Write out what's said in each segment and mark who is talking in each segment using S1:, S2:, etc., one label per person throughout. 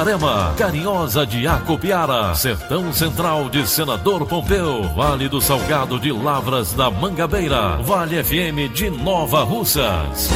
S1: Itarema, Carinhosa de Acopiara, Sertão Central de Senador Pompeu, Vale do Salgado de Lavras da Mangabeira, Vale FM de Nova Russas.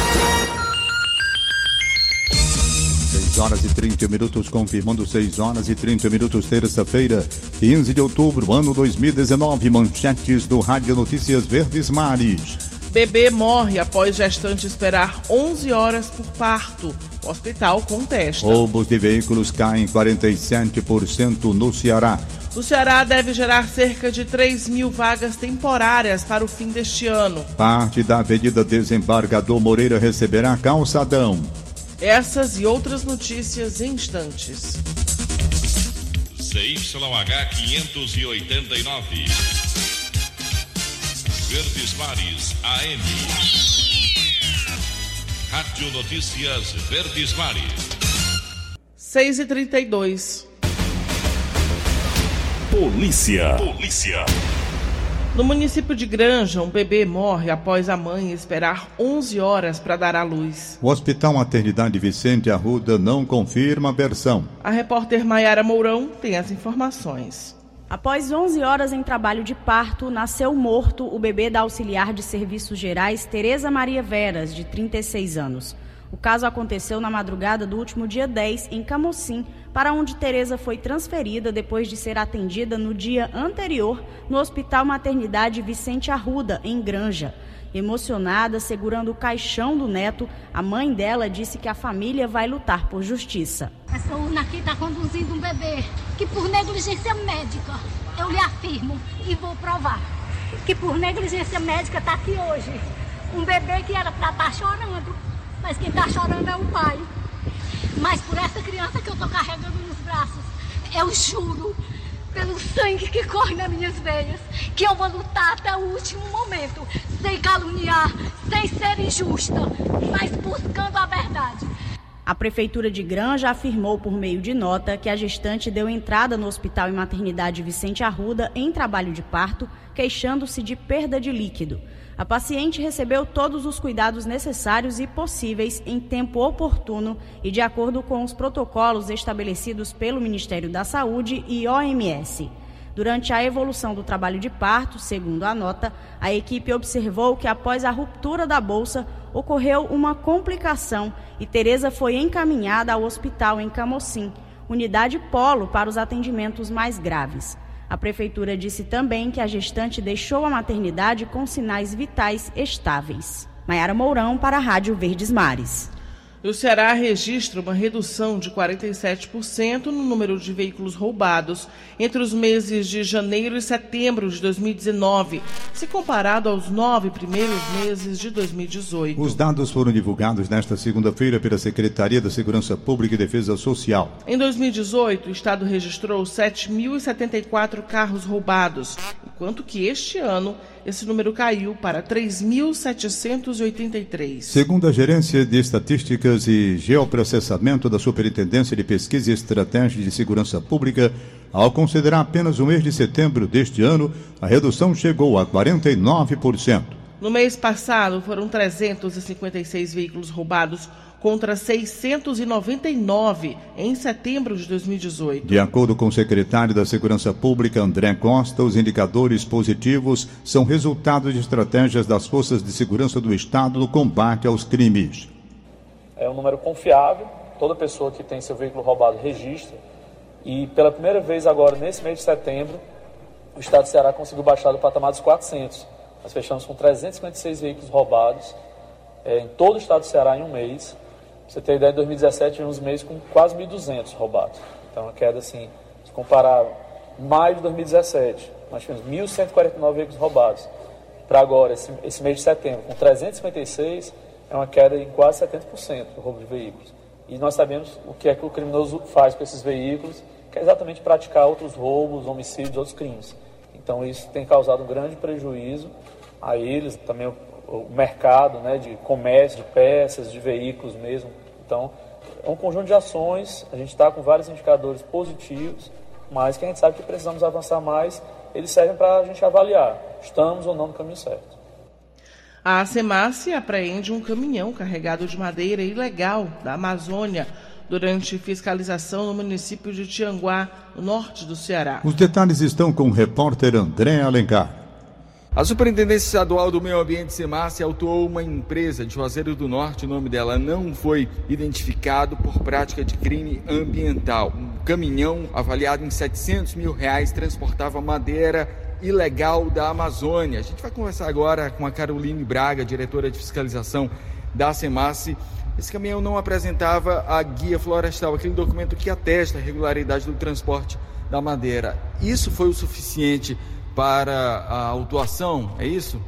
S2: 6 horas e 30 minutos, confirmando 6 horas e 30 minutos, terça-feira, 15 de outubro, ano 2019. Manchetes do Rádio Notícias Verdes Mares.
S3: Bebê morre após gestante esperar 11 horas por parto. Hospital contesta.
S2: Roubos de veículos caem 47% no Ceará.
S3: O Ceará deve gerar cerca de 3 mil vagas temporárias para o fim deste ano.
S2: Parte da Avenida Desembargador Moreira receberá calçadão.
S3: Essas e outras notícias em instantes.
S4: CYH 589. Verdes Mares AM. Rádio Notícias Verdes Mares.
S3: 6 e 32
S1: Polícia.
S4: Polícia.
S3: No município de Granja, um bebê morre após a mãe esperar 11 horas para dar à luz.
S2: O Hospital Maternidade Vicente Arruda não confirma a versão.
S3: A repórter Maiara Mourão tem as informações.
S5: Após 11 horas em trabalho de parto, nasceu morto o bebê da auxiliar de serviços gerais Tereza Maria Veras, de 36 anos. O caso aconteceu na madrugada do último dia 10 em Camocim, para onde Tereza foi transferida depois de ser atendida no dia anterior no Hospital Maternidade Vicente Arruda, em Granja. Emocionada, segurando o caixão do neto, a mãe dela disse que a família vai lutar por justiça.
S6: Essa urna aqui está conduzindo um bebê que, por negligência médica, eu lhe afirmo e vou provar, que por negligência médica está aqui hoje. Um bebê que era para estar chorando, mas quem está chorando é o pai. Mas por essa criança que eu estou carregando nos braços, eu juro, pelo sangue que corre nas minhas veias, que eu vou lutar até o último momento, sem caluniar, sem ser injusta, mas buscando a verdade.
S5: A Prefeitura de Granja afirmou por meio de nota que a gestante deu entrada no Hospital e Maternidade Vicente Arruda em trabalho de parto, queixando-se de perda de líquido. A paciente recebeu todos os cuidados necessários e possíveis em tempo oportuno e de acordo com os protocolos estabelecidos pelo Ministério da Saúde e OMS. Durante a evolução do trabalho de parto, segundo a nota, a equipe observou que após a ruptura da bolsa ocorreu uma complicação e Tereza foi encaminhada ao hospital em Camocim, unidade polo para os atendimentos mais graves. A prefeitura disse também que a gestante deixou a maternidade com sinais vitais estáveis. Maiara Mourão para a Rádio Verdes Mares.
S3: O Ceará registra uma redução de 47% no número de veículos roubados entre os meses de janeiro e setembro de 2019, se comparado aos nove primeiros meses de 2018.
S2: Os dados foram divulgados nesta segunda-feira pela Secretaria da Segurança Pública e Defesa Social.
S3: Em 2018, o Estado registrou 7.074 carros roubados, enquanto que este ano esse número caiu para 3.783.
S2: Segundo a Gerência de Estatísticas e Geoprocessamento da Superintendência de Pesquisa e Estratégia de Segurança Pública, ao considerar apenas o mês de setembro deste ano, a redução chegou a 49%.
S3: No mês passado, foram 356 veículos roubados contra 699 em setembro de 2018.
S2: De acordo com o secretário da Segurança Pública, André Costa, os indicadores positivos são resultado de estratégias das forças de segurança do Estado no combate aos crimes.
S7: é um número confiável, toda pessoa que tem seu veículo roubado registra, e pela primeira vez agora, nesse mês de setembro, o Estado do Ceará conseguiu baixar do patamar dos 400. Nós fechamos com 356 veículos roubados é, em todo o Estado do Ceará em um mês. Você ter ideia, em 2017 tivemos meses com quase 1.200 roubados. Então, uma queda assim, se comparar maio de 2017, nós tivemos 1.149 veículos roubados. Para agora, esse, esse mês de setembro, com 356, é uma queda em quase 70% do roubo de veículos. E nós sabemos o que é que o criminoso faz com esses veículos, que é exatamente praticar outros roubos, homicídios, outros crimes. Então isso tem causado um grande prejuízo a eles, também o, mercado né, de comércio, de peças, de veículos mesmo. Então é um conjunto de ações, a gente está com vários indicadores positivos, mas que a gente sabe que precisamos avançar mais, eles servem para a gente avaliar, estamos ou não no caminho certo.
S3: A Semace apreende um caminhão carregado de madeira ilegal da Amazônia durante fiscalização no município de Tianguá, no norte do Ceará.
S2: Os detalhes estão com o repórter André Alencar.
S8: A Superintendência Estadual do Meio Ambiente Semace autuou uma empresa de Juazeiro do Norte, o nome dela não foi identificado por prática de crime ambiental. Um caminhão avaliado em 700 mil reais transportava madeira ilegal da Amazônia. A gente vai conversar agora com a Caroline Braga, diretora de fiscalização da SEMASSE. Esse caminhão não apresentava a guia florestal, aquele documento que atesta a regularidade do transporte da madeira. Isso foi o suficiente para a autuação, é isso?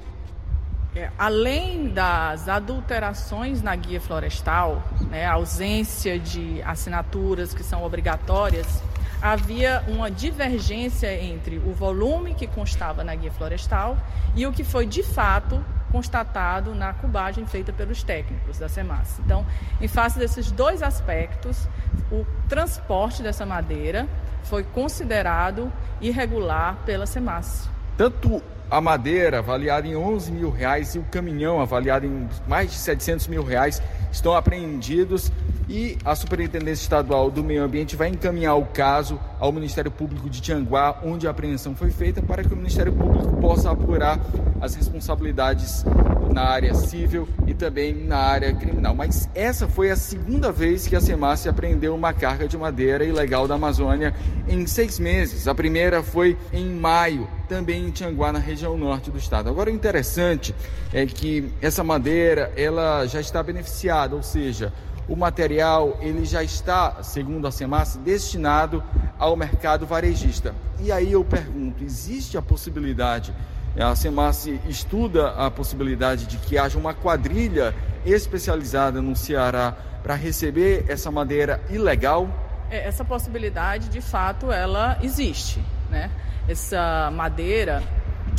S9: É, além das adulterações na guia florestal, né, a ausência de assinaturas que são obrigatórias, havia uma divergência entre o volume que constava na guia florestal e o que foi de fato constatado na cubagem feita pelos técnicos da SEMAS. Então, em face desses dois aspectos, o transporte dessa madeira foi considerado irregular pela SEMAS.
S8: Tanto a madeira, avaliada em 11 mil reais, e o caminhão, avaliado em mais de 700 mil reais, estão apreendidos e a Superintendência Estadual do Meio Ambiente vai encaminhar o caso ao Ministério Público de Tianguá, onde a apreensão foi feita, para que o Ministério Público possa apurar as responsabilidades na área civil e também na área criminal. Mas essa foi a segunda vez que a SEMAS apreendeu uma carga de madeira ilegal da Amazônia em seis meses. A primeira foi em maio, também em Tianguá, na região norte do estado. Agora, o interessante é que essa madeira ela já está beneficiada, ou seja, o material ele já está, segundo a SEMAS, destinado ao mercado varejista. E aí eu pergunto, existe a possibilidade, a SEMAS estuda a possibilidade de que haja uma quadrilha especializada no Ceará para receber essa madeira ilegal?
S9: É, essa possibilidade, de fato, ela existe, né? Essa madeira,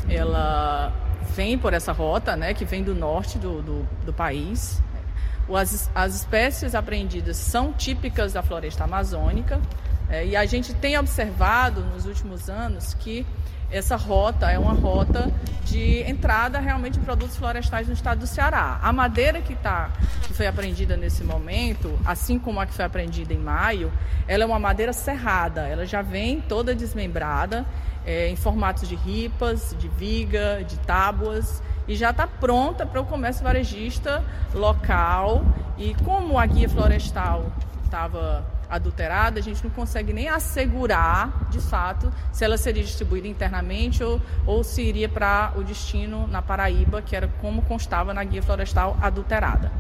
S9: ela vem por essa rota, né, que vem do norte do, do, do país, as, as espécies apreendidas são típicas da floresta amazônica é, e a gente tem observado nos últimos anos que essa rota é uma rota de entrada realmente de produtos florestais no estado do Ceará. A madeira que, tá, que foi apreendida nesse momento, assim como a que foi apreendida em maio, ela é uma madeira serrada, ela já vem toda desmembrada, é, em formatos de ripas, de viga, de tábuas e já está pronta para o comércio varejista local. E como a guia florestal estava adulterada, a gente não consegue nem assegurar, de fato, se ela seria distribuída internamente ou, ou se iria para o destino na Paraíba, que era como constava na guia florestal adulterada.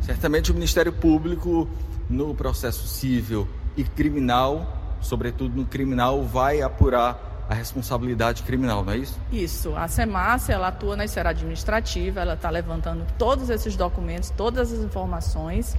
S8: Certamente o Ministério Público, no processo civil e criminal, sobretudo no criminal, vai apurar a responsabilidade criminal, não é isso?
S9: Isso. A SEMAS, ela atua na esfera administrativa, ela está levantando todos esses documentos, todas as informações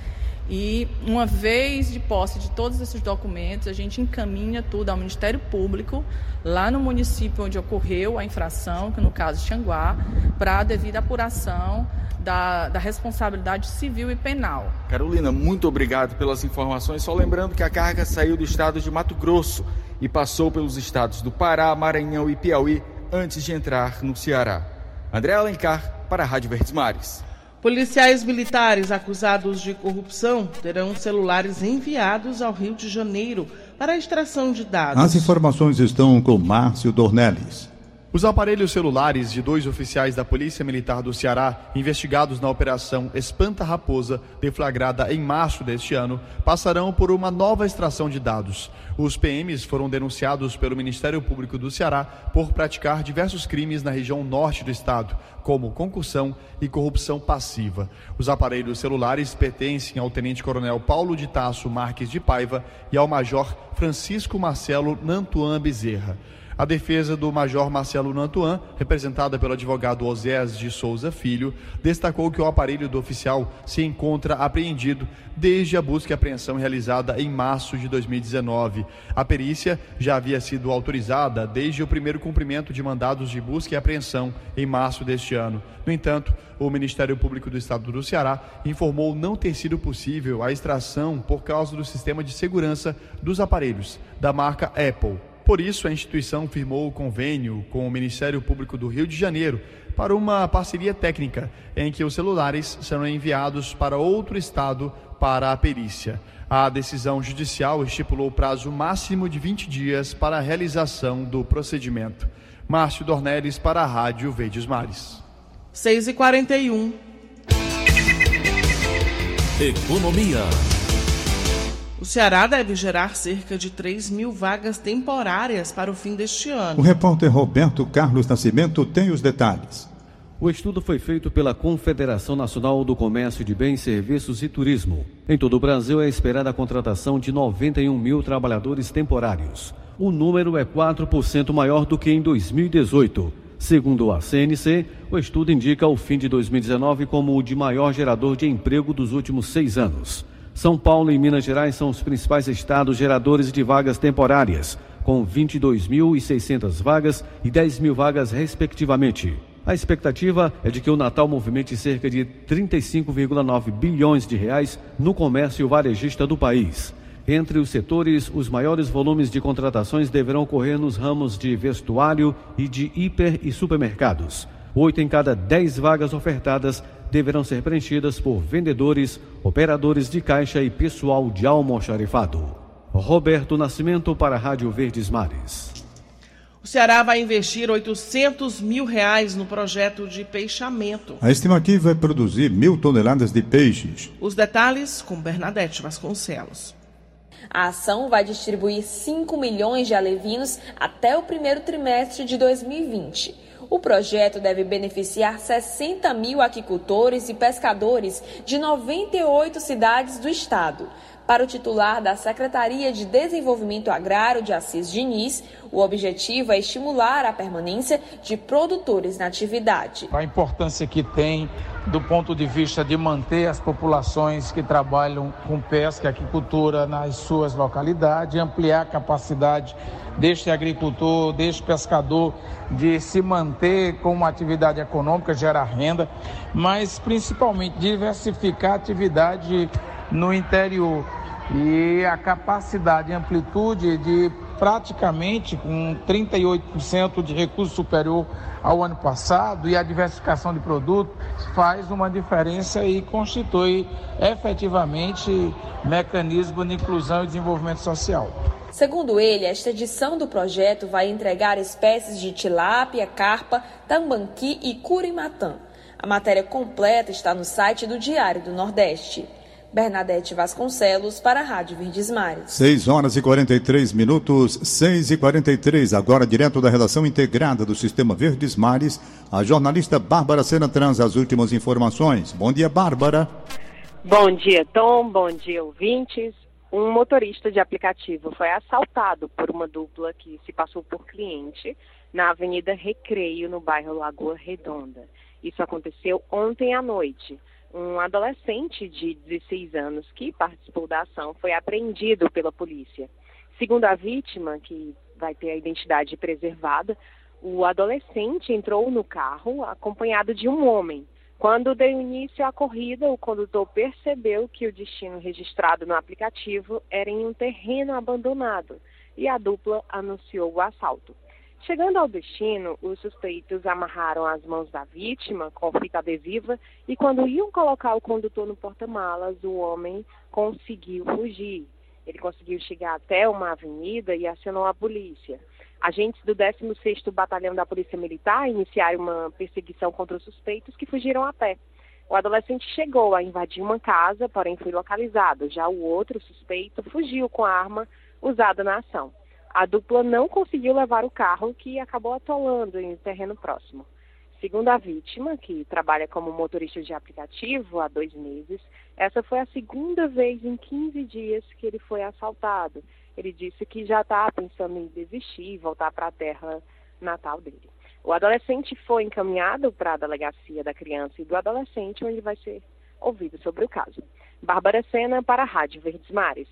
S9: e uma vez de posse de todos esses documentos, a gente encaminha tudo ao Ministério Público, lá no município onde ocorreu a infração, que no caso Xanguá, para a devida apuração da, da, responsabilidade civil e penal.
S8: Carolina, muito obrigado pelas informações. Só lembrando que a carga saiu do estado de Mato Grosso e passou pelos estados do Pará, Maranhão e Piauí antes de entrar no Ceará. André Alencar, para a Rádio Verdes Mares.
S3: Policiais militares acusados de corrupção terão celulares enviados ao Rio de Janeiro para extração de dados.
S2: As informações estão com Márcio Dornelles.
S10: Os aparelhos celulares de dois oficiais da Polícia Militar do Ceará, investigados na Operação Espanta Raposa, deflagrada em março deste ano, passarão por uma nova extração de dados. Os PMs foram denunciados pelo Ministério Público do Ceará por praticar diversos crimes na região norte do estado, como concussão e corrupção passiva. Os aparelhos celulares pertencem ao Tenente-Coronel Paulo de Tasso Marques de Paiva e ao Major Francisco Marcelo Nantuan Bezerra. A defesa do Major Marcelo Nantuan, representada pelo advogado Osés de Souza Filho, destacou que o aparelho do oficial se encontra apreendido desde a busca e apreensão realizada em março de 2019. A perícia já havia sido autorizada desde o primeiro cumprimento de mandados de busca e apreensão em março deste ano. No entanto, o Ministério Público do Estado do Ceará informou não ter sido possível a extração por causa do sistema de segurança dos aparelhos da marca Apple. Por isso, a instituição firmou o convênio com o Ministério Público do Rio de Janeiro para uma parceria técnica em que os celulares serão enviados para outro estado para a perícia. A decisão judicial estipulou prazo máximo de 20 dias para a realização do procedimento. Márcio Dornelles para a Rádio Verdes Mares.
S3: 6 e 41
S1: Economia.
S3: O Ceará deve gerar cerca de 3 mil vagas temporárias para o fim deste ano.
S2: O repórter Roberto Carlos Nascimento tem os detalhes.
S11: O estudo foi feito pela Confederação Nacional do Comércio de Bens, Serviços e Turismo. Em todo o Brasil é esperada a contratação de 91 mil trabalhadores temporários. O número é 4% maior do que em 2018. Segundo a CNC, o estudo indica o fim de 2019 como o de maior gerador de emprego dos últimos seis anos. São Paulo e Minas Gerais são os principais estados geradores de vagas temporárias, com 22.600 vagas e 10 mil vagas, respectivamente. A expectativa é de que o Natal movimente cerca de 35,9 bilhões de reais no comércio varejista do país. Entre os setores, os maiores volumes de contratações deverão ocorrer nos ramos de vestuário e de hiper e supermercados. Oito em cada dez vagas ofertadas deverão ser preenchidas por vendedores, operadores de caixa e pessoal de almoxarifado. Roberto Nascimento para a Rádio Verdes Mares.
S3: O Ceará vai investir 800 mil reais no projeto de peixamento.
S2: A estimativa é produzir mil toneladas de peixes.
S3: Os detalhes com Bernadette Vasconcelos.
S12: A ação vai distribuir 5 milhões de alevinos até o primeiro trimestre de 2020. O projeto deve beneficiar 60 mil aquicultores e pescadores de 98 cidades do estado. Para o titular da Secretaria de Desenvolvimento Agrário de Assis Diniz, o objetivo é estimular a permanência de produtores na atividade.
S13: A importância que tem do ponto de vista de manter as populações que trabalham com pesca e aquicultura nas suas localidades, ampliar a capacidade deste agricultor, deste pescador de se manter com uma atividade econômica, gerar renda, mas principalmente diversificar a atividade no interior e a capacidade e amplitude de praticamente com 38% de recurso superior ao ano passado e a diversificação de produtos faz uma diferença e constitui efetivamente mecanismo de inclusão e desenvolvimento social.
S12: Segundo ele, esta edição do projeto vai entregar espécies de tilápia, carpa, tambaqui e curimatã. A matéria completa está no site do Diário do Nordeste. Bernadette Vasconcelos para a Rádio Verdes Mares.
S2: 6 horas e 43 minutos, 6 e 43. Agora, direto da redação integrada do Sistema Verdes Mares, a jornalista Bárbara Sena traz as últimas informações. Bom dia, Bárbara.
S14: Bom dia, Tom. Bom dia, ouvintes. Um motorista de aplicativo foi assaltado por uma dupla que se passou por cliente na Avenida Recreio, no bairro Lagoa Redonda. Isso aconteceu ontem à noite um adolescente de 16 anos que participou da ação foi apreendido pela polícia. Segundo a vítima, que vai ter a identidade preservada, o adolescente entrou no carro acompanhado de um homem. Quando deu início à corrida, o condutor percebeu que o destino registrado no aplicativo era em um terreno abandonado e a dupla anunciou o assalto. Chegando ao destino, os suspeitos amarraram as mãos da vítima com fita adesiva e, quando iam colocar o condutor no porta-malas, o homem conseguiu fugir. Ele conseguiu chegar até uma avenida e acionou a polícia. Agentes do 16º Batalhão da Polícia Militar iniciaram uma perseguição contra os suspeitos que fugiram a pé. O adolescente chegou a invadir uma casa, porém foi localizado. Já o outro suspeito fugiu com a arma usada na ação. A dupla não conseguiu levar o carro, que acabou atolando em um terreno próximo. Segundo a vítima, que trabalha como motorista de aplicativo há dois meses, essa foi a segunda vez em 15 dias que ele foi assaltado. Ele disse que já está pensando em desistir e voltar para a terra natal dele. O adolescente foi encaminhado para a delegacia da criança e do adolescente, onde vai ser ouvido sobre o caso. Bárbara Sena para a Rádio Verdes Mares.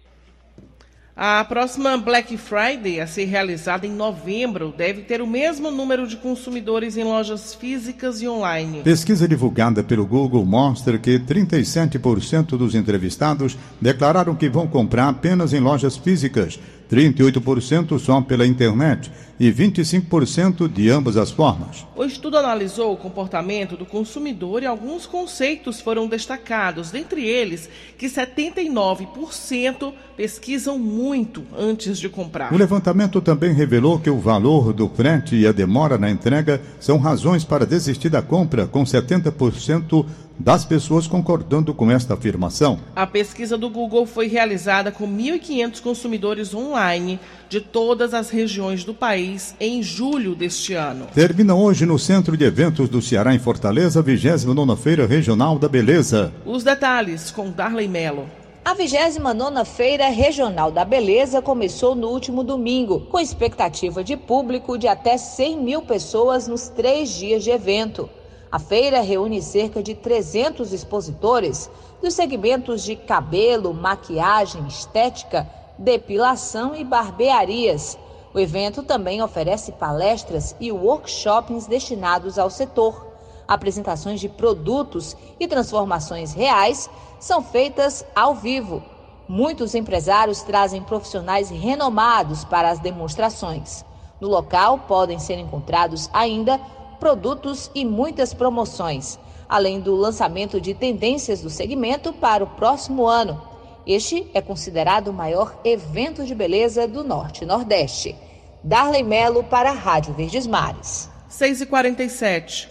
S3: A próxima Black Friday, a ser realizada em novembro, deve ter o mesmo número de consumidores em lojas físicas e online.
S2: Pesquisa divulgada pelo Google mostra que 37% dos entrevistados declararam que vão comprar apenas em lojas físicas 38% só pela internet e 25% de ambas as formas.
S3: O estudo analisou o comportamento do consumidor e alguns conceitos foram destacados, dentre eles que 79% pesquisam muito antes de comprar.
S2: O levantamento também revelou que o valor do frete e a demora na entrega são razões para desistir da compra, com 70% das pessoas concordando com esta afirmação.
S3: A pesquisa do Google foi realizada com 1.500 consumidores online de todas as regiões do país em julho deste ano.
S2: Termina hoje no Centro de Eventos do Ceará, em Fortaleza, a 29 Feira Regional da Beleza.
S3: Os detalhes com Darley Melo.
S15: A 29 Feira Regional da Beleza começou no último domingo, com expectativa de público de até 100 mil pessoas nos três dias de evento. A feira reúne cerca de 300 expositores dos segmentos de cabelo, maquiagem, estética, depilação e barbearias. O evento também oferece palestras e workshops destinados ao setor. Apresentações de produtos e transformações reais são feitas ao vivo. Muitos empresários trazem profissionais renomados para as demonstrações. No local podem ser encontrados ainda produtos e muitas promoções, além do lançamento de tendências do segmento para o próximo ano. Este é considerado o maior evento de beleza do Norte e Nordeste. Darley Melo para a Rádio Verdes Mares.
S3: 6h47.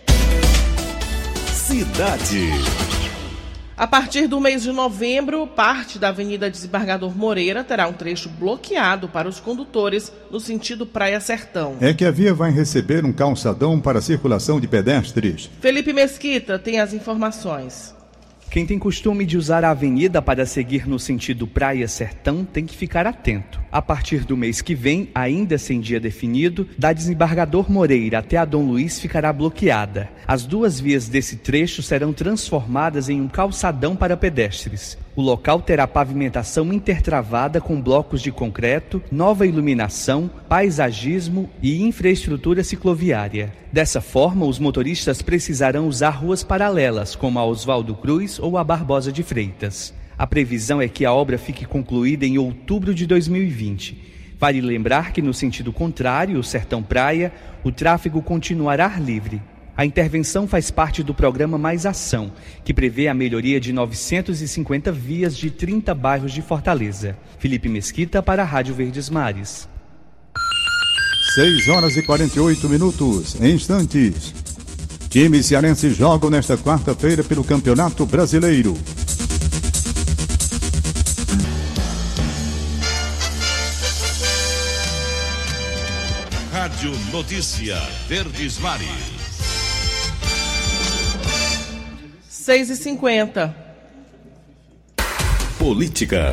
S1: Cidade.
S3: A partir do mês de novembro, parte da Avenida Desembargador Moreira terá um trecho bloqueado para os condutores no sentido Praia Sertão.
S2: É que a via vai receber um calçadão para circulação de pedestres.
S3: Felipe Mesquita tem as informações.
S16: Quem tem costume de usar a avenida para seguir no sentido Praia Sertão tem que ficar atento. A partir do mês que vem, ainda sem dia definido, da desembargador Moreira até a Dom Luiz ficará bloqueada. As duas vias desse trecho serão transformadas em um calçadão para pedestres. O local terá pavimentação intertravada com blocos de concreto, nova iluminação, paisagismo e infraestrutura cicloviária. Dessa forma, os motoristas precisarão usar ruas paralelas, como a Oswaldo Cruz ou a Barbosa de Freitas. A previsão é que a obra fique concluída em outubro de 2020. Vale lembrar que, no sentido contrário, o Sertão Praia, o tráfego continuará livre. A intervenção faz parte do programa Mais Ação, que prevê a melhoria de 950 vias de 30 bairros de Fortaleza. Felipe Mesquita para a Rádio Verdes Mares.
S2: 6 horas e 48 minutos. Em instantes. Times cearenses jogam nesta quarta-feira pelo Campeonato Brasileiro.
S4: Rádio Notícia Verdes Mares.
S3: 6 e 50
S1: Política.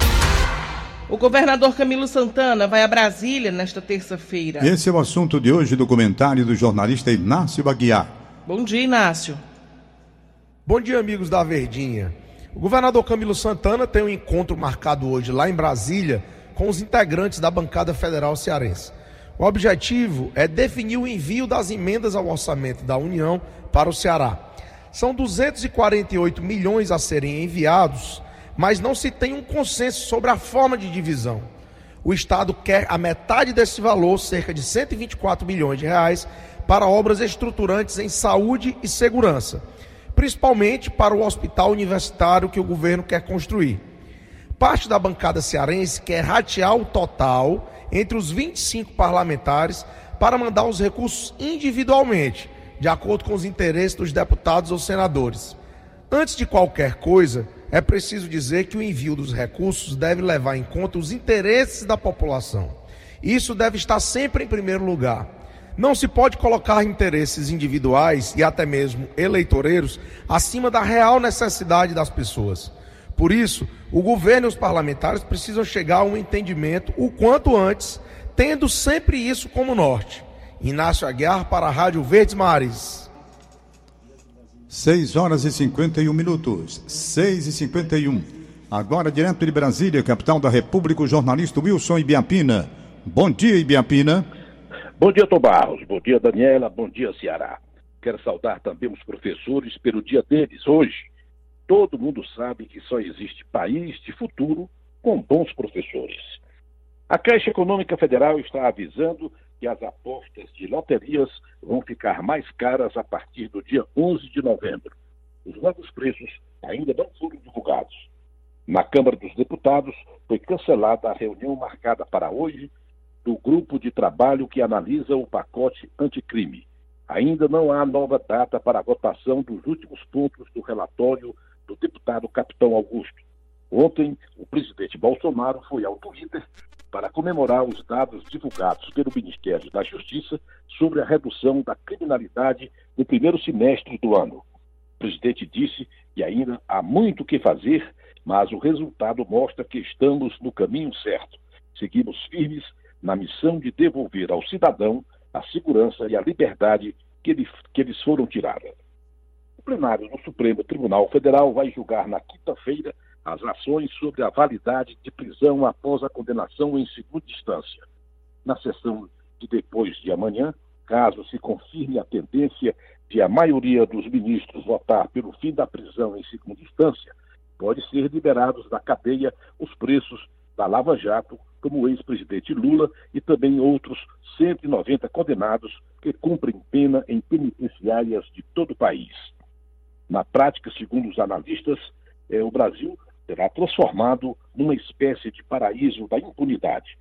S3: O governador Camilo Santana vai a Brasília nesta terça-feira.
S2: Esse é o assunto de hoje do comentário do jornalista Inácio Baguiar.
S3: Bom dia, Inácio.
S17: Bom dia, amigos da Verdinha. O governador Camilo Santana tem um encontro marcado hoje lá em Brasília com os integrantes da bancada federal cearense. O objetivo é definir o envio das emendas ao orçamento da União para o Ceará. São 248 milhões a serem enviados, mas não se tem um consenso sobre a forma de divisão. O Estado quer a metade desse valor, cerca de 124 milhões de reais, para obras estruturantes em saúde e segurança, principalmente para o hospital universitário que o governo quer construir. Parte da bancada cearense quer ratear o total entre os 25 parlamentares para mandar os recursos individualmente, de acordo com os interesses dos deputados ou senadores. Antes de qualquer coisa, é preciso dizer que o envio dos recursos deve levar em conta os interesses da população. Isso deve estar sempre em primeiro lugar. Não se pode colocar interesses individuais e até mesmo eleitoreiros acima da real necessidade das pessoas. Por isso, o governo e os parlamentares precisam chegar a um entendimento o quanto antes, tendo sempre isso como norte. Inácio Aguiar para a Rádio Verdes Mares.
S2: 6 horas e 51 minutos. 6 e 51. Agora, direto de Brasília, capital da República, o jornalista Wilson Ibiapina. Bom dia, Ibiapina.
S18: Bom dia, Tom Barros. Bom dia, Daniela. Bom dia, Ceará. Quero saudar também os professores pelo dia deles hoje. Todo mundo sabe que só existe país de futuro com bons professores. A Caixa Econômica Federal está avisando que as apostas de loterias vão ficar mais caras a partir do dia 11 de novembro. Os novos preços ainda não foram divulgados. Na Câmara dos Deputados foi cancelada a reunião marcada para hoje do grupo de trabalho que analisa o pacote anticrime. Ainda não há nova data para a votação dos últimos pontos do relatório do deputado Capitão Augusto. Ontem, o presidente Bolsonaro foi ao Twitter para comemorar os dados divulgados pelo Ministério da Justiça sobre a redução da criminalidade no primeiro semestre do ano. O presidente disse que ainda há muito o que fazer, mas o resultado mostra que estamos no caminho certo. Seguimos firmes na missão de devolver ao cidadão a segurança e a liberdade que, que eles foram tiradas. O plenário do Supremo Tribunal Federal vai julgar na quinta-feira as ações sobre a validade de prisão após a condenação em segunda instância. Na sessão de depois de amanhã, caso se confirme a tendência de a maioria dos ministros votar pelo fim da prisão em segunda instância, pode ser liberados da cadeia os preços da Lava Jato como o ex-presidente Lula e também outros 190 condenados que cumprem pena em penitenciárias de todo o país. Na prática, segundo os analistas, é, o Brasil será transformado numa espécie de paraíso da impunidade.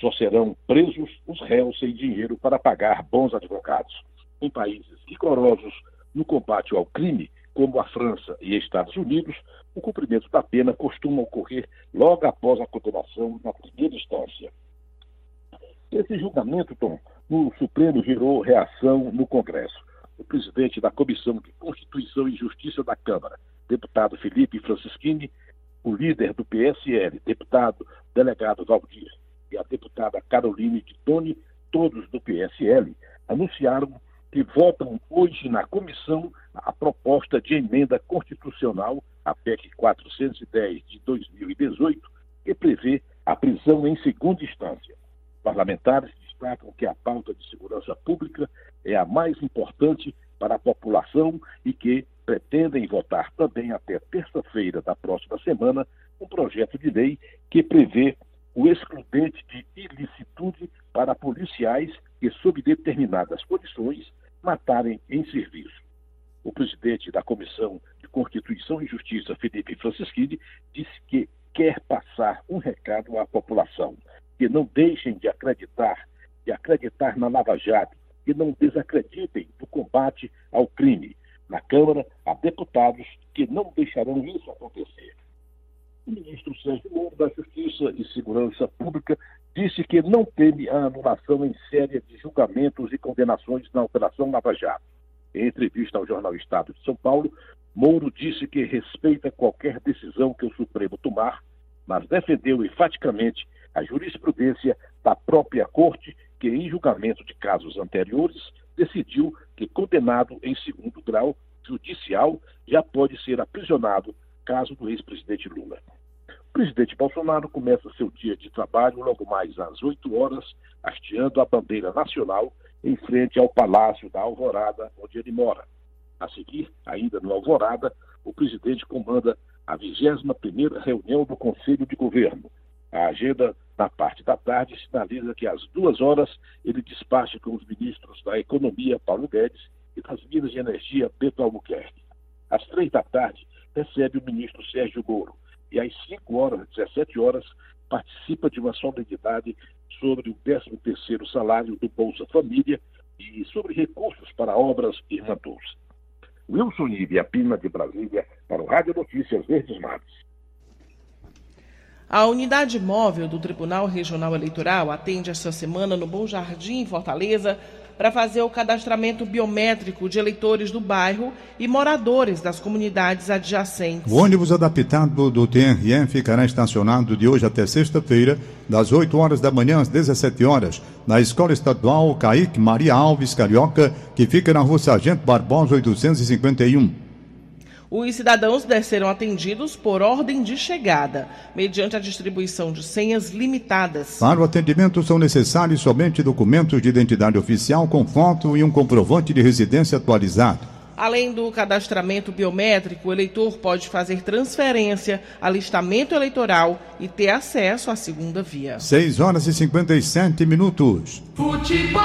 S18: Só serão presos os réus sem dinheiro para pagar bons advogados. Em países rigorosos no combate ao crime, como a França e Estados Unidos, o cumprimento da pena costuma ocorrer logo após a condenação na primeira instância. Esse julgamento, Tom, no Supremo gerou reação no Congresso. O presidente da Comissão de Constituição e Justiça da Câmara, deputado Felipe Francischini, o líder do PSL, deputado delegado Valdir, e a deputada Caroline de Tone, todos do PSL, anunciaram que votam hoje na comissão a proposta de emenda constitucional, a PEC 410 de 2018, que prevê a prisão em segunda instância. Parlamentares destacam que a pauta de segurança pública é a mais importante para a população e que pretendem votar também até terça-feira da próxima semana um projeto de lei que prevê o excludente de ilicitude para policiais que, sob determinadas condições, matarem em serviço. O presidente da Comissão de Constituição e Justiça, Felipe Francischini, disse que quer passar um recado à população, que não deixem de acreditar, de acreditar na Lava Jato, que não desacreditem do combate ao crime. Na Câmara, há deputados que não deixarão isso acontecer. O ministro Sérgio Moro da Justiça e Segurança Pública disse que não teme a anulação em série de julgamentos e condenações na Operação Lava Jato. Em entrevista ao jornal Estado de São Paulo, Mouro disse que respeita qualquer decisão que o Supremo tomar, mas defendeu enfaticamente a jurisprudência da própria Corte, que, em julgamento de casos anteriores, decidiu que condenado em segundo grau judicial já pode ser aprisionado, caso do ex-presidente Lula. O presidente Bolsonaro começa seu dia de trabalho logo mais às 8 horas, hasteando a bandeira nacional em frente ao Palácio da Alvorada, onde ele mora. A seguir, ainda no Alvorada, o presidente comanda a 21ª reunião do Conselho de Governo. A agenda, na parte da tarde, sinaliza que às duas horas ele despacha com os ministros da Economia, Paulo Guedes, e das Minas de Energia, Beto Albuquerque. Às três da tarde, recebe o ministro Sérgio Moro e às 5 horas, 17 horas, participa de uma solenidade sobre o 13º salário do Bolsa Família e sobre recursos para obras Irmãos. Wilson Ibe, a Pina de Brasília, para o Rádio Notícias Verdes Mares.
S3: A unidade móvel do Tribunal Regional Eleitoral atende esta semana no Bom Jardim, Fortaleza, para fazer o cadastramento biométrico de eleitores do bairro e moradores das comunidades adjacentes.
S2: O ônibus adaptado do TRE ficará estacionado de hoje até sexta-feira, das 8 horas da manhã às 17 horas, na Escola Estadual Caíque Maria Alves Carioca, que fica na Rua Sargento Barbosa 851.
S3: Os cidadãos serão atendidos por ordem de chegada, mediante a distribuição de senhas limitadas.
S2: Para o atendimento são necessários somente documentos de identidade oficial com foto e um comprovante de residência atualizado.
S3: Além do cadastramento biométrico, o eleitor pode fazer transferência, alistamento eleitoral e ter acesso à segunda via.
S2: 6 horas e 57 minutos.
S19: Futebol.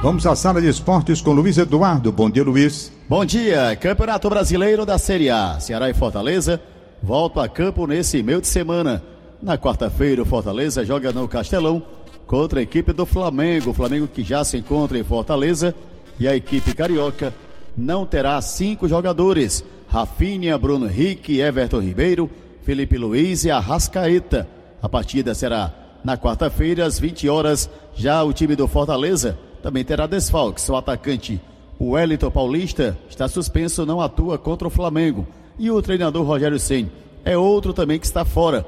S2: Vamos à sala de esportes com Luiz Eduardo. Bom dia, Luiz.
S20: Bom dia. Campeonato Brasileiro da Série A. Ceará e Fortaleza voltam a campo nesse meio de semana. Na quarta-feira, o Fortaleza joga no Castelão contra a equipe do Flamengo. O Flamengo que já se encontra em Fortaleza e a equipe carioca não terá cinco jogadores: Rafinha, Bruno Henrique, Everton Ribeiro, Felipe Luiz e Arrascaeta. A partida será na quarta-feira, às 20 horas. Já o time do Fortaleza também terá desfalques. O atacante Wellington Paulista está suspenso, não atua contra o Flamengo. E o treinador Rogério Senni é outro também que está fora,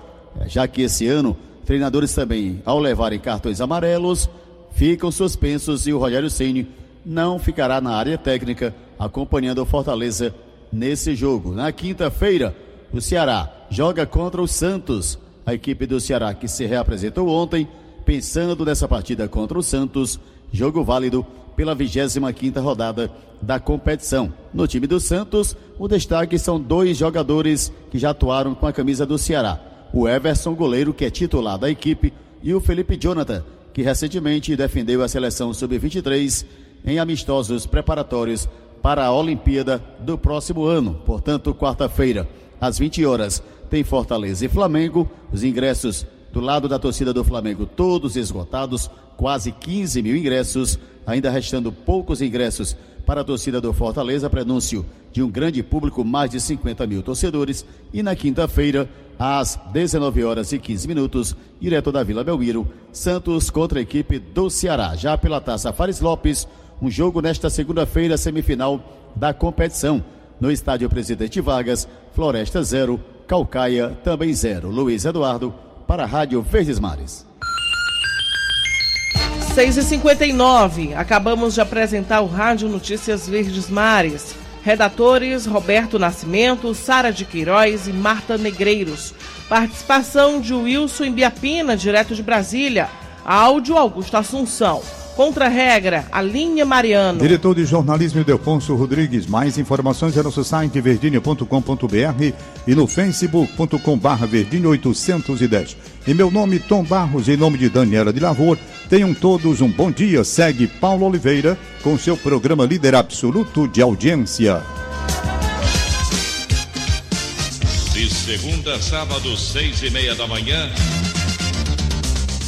S20: já que esse ano treinadores também, ao levarem cartões amarelos, ficam suspensos e o Rogério Senni não ficará na área técnica acompanhando o Fortaleza nesse jogo. Na quinta-feira, o Ceará joga contra o Santos. A equipe do Ceará que se reapresentou ontem, pensando nessa partida contra o Santos, jogo válido pela 25 quinta rodada da competição. No time do Santos, o destaque são dois jogadores que já atuaram com a camisa do Ceará. O Everson, goleiro que é titular da equipe, e o Felipe Jonathan, que recentemente defendeu a seleção sub-23 em amistosos preparatórios para a Olimpíada do próximo ano. Portanto, quarta-feira, às 20 horas, tem Fortaleza e Flamengo. Os ingressos do lado da torcida do Flamengo, todos esgotados, quase 15 mil ingressos, ainda restando poucos ingressos para a torcida do Fortaleza, prenúncio de um grande público, mais de 50 mil torcedores. E na quinta-feira, às 19 horas e 15 minutos, direto da Vila Belmiro, Santos contra a equipe do Ceará. Já pela taça Fares Lopes, um jogo nesta segunda-feira, semifinal da competição. No estádio Presidente Vargas, Floresta 0, Calcaia também 0. Luiz Eduardo, para a Rádio Verdes Mares.
S3: 6h59, acabamos de apresentar o Rádio Notícias Verdes Mares. Redatores Roberto Nascimento, Sara de Queiroz e Marta Negreiros. Participação de Wilson Imbiapina, direto de Brasília. Áudio Augusto Assunção. Contra-regra, Alinha Mariano.
S2: Diretor de jornalismo Delfonso Rodrigues. Mais informações é no nosso site verdinha.com.br e no facebook.com barra verdinha 810. Em meu nome, Tom Barros, em nome de Daniela de Lavor, tenham todos um bom dia. Segue Paulo Oliveira com seu programa líder absoluto de audiência.
S4: De segunda a sábado, seis e meia da manhã,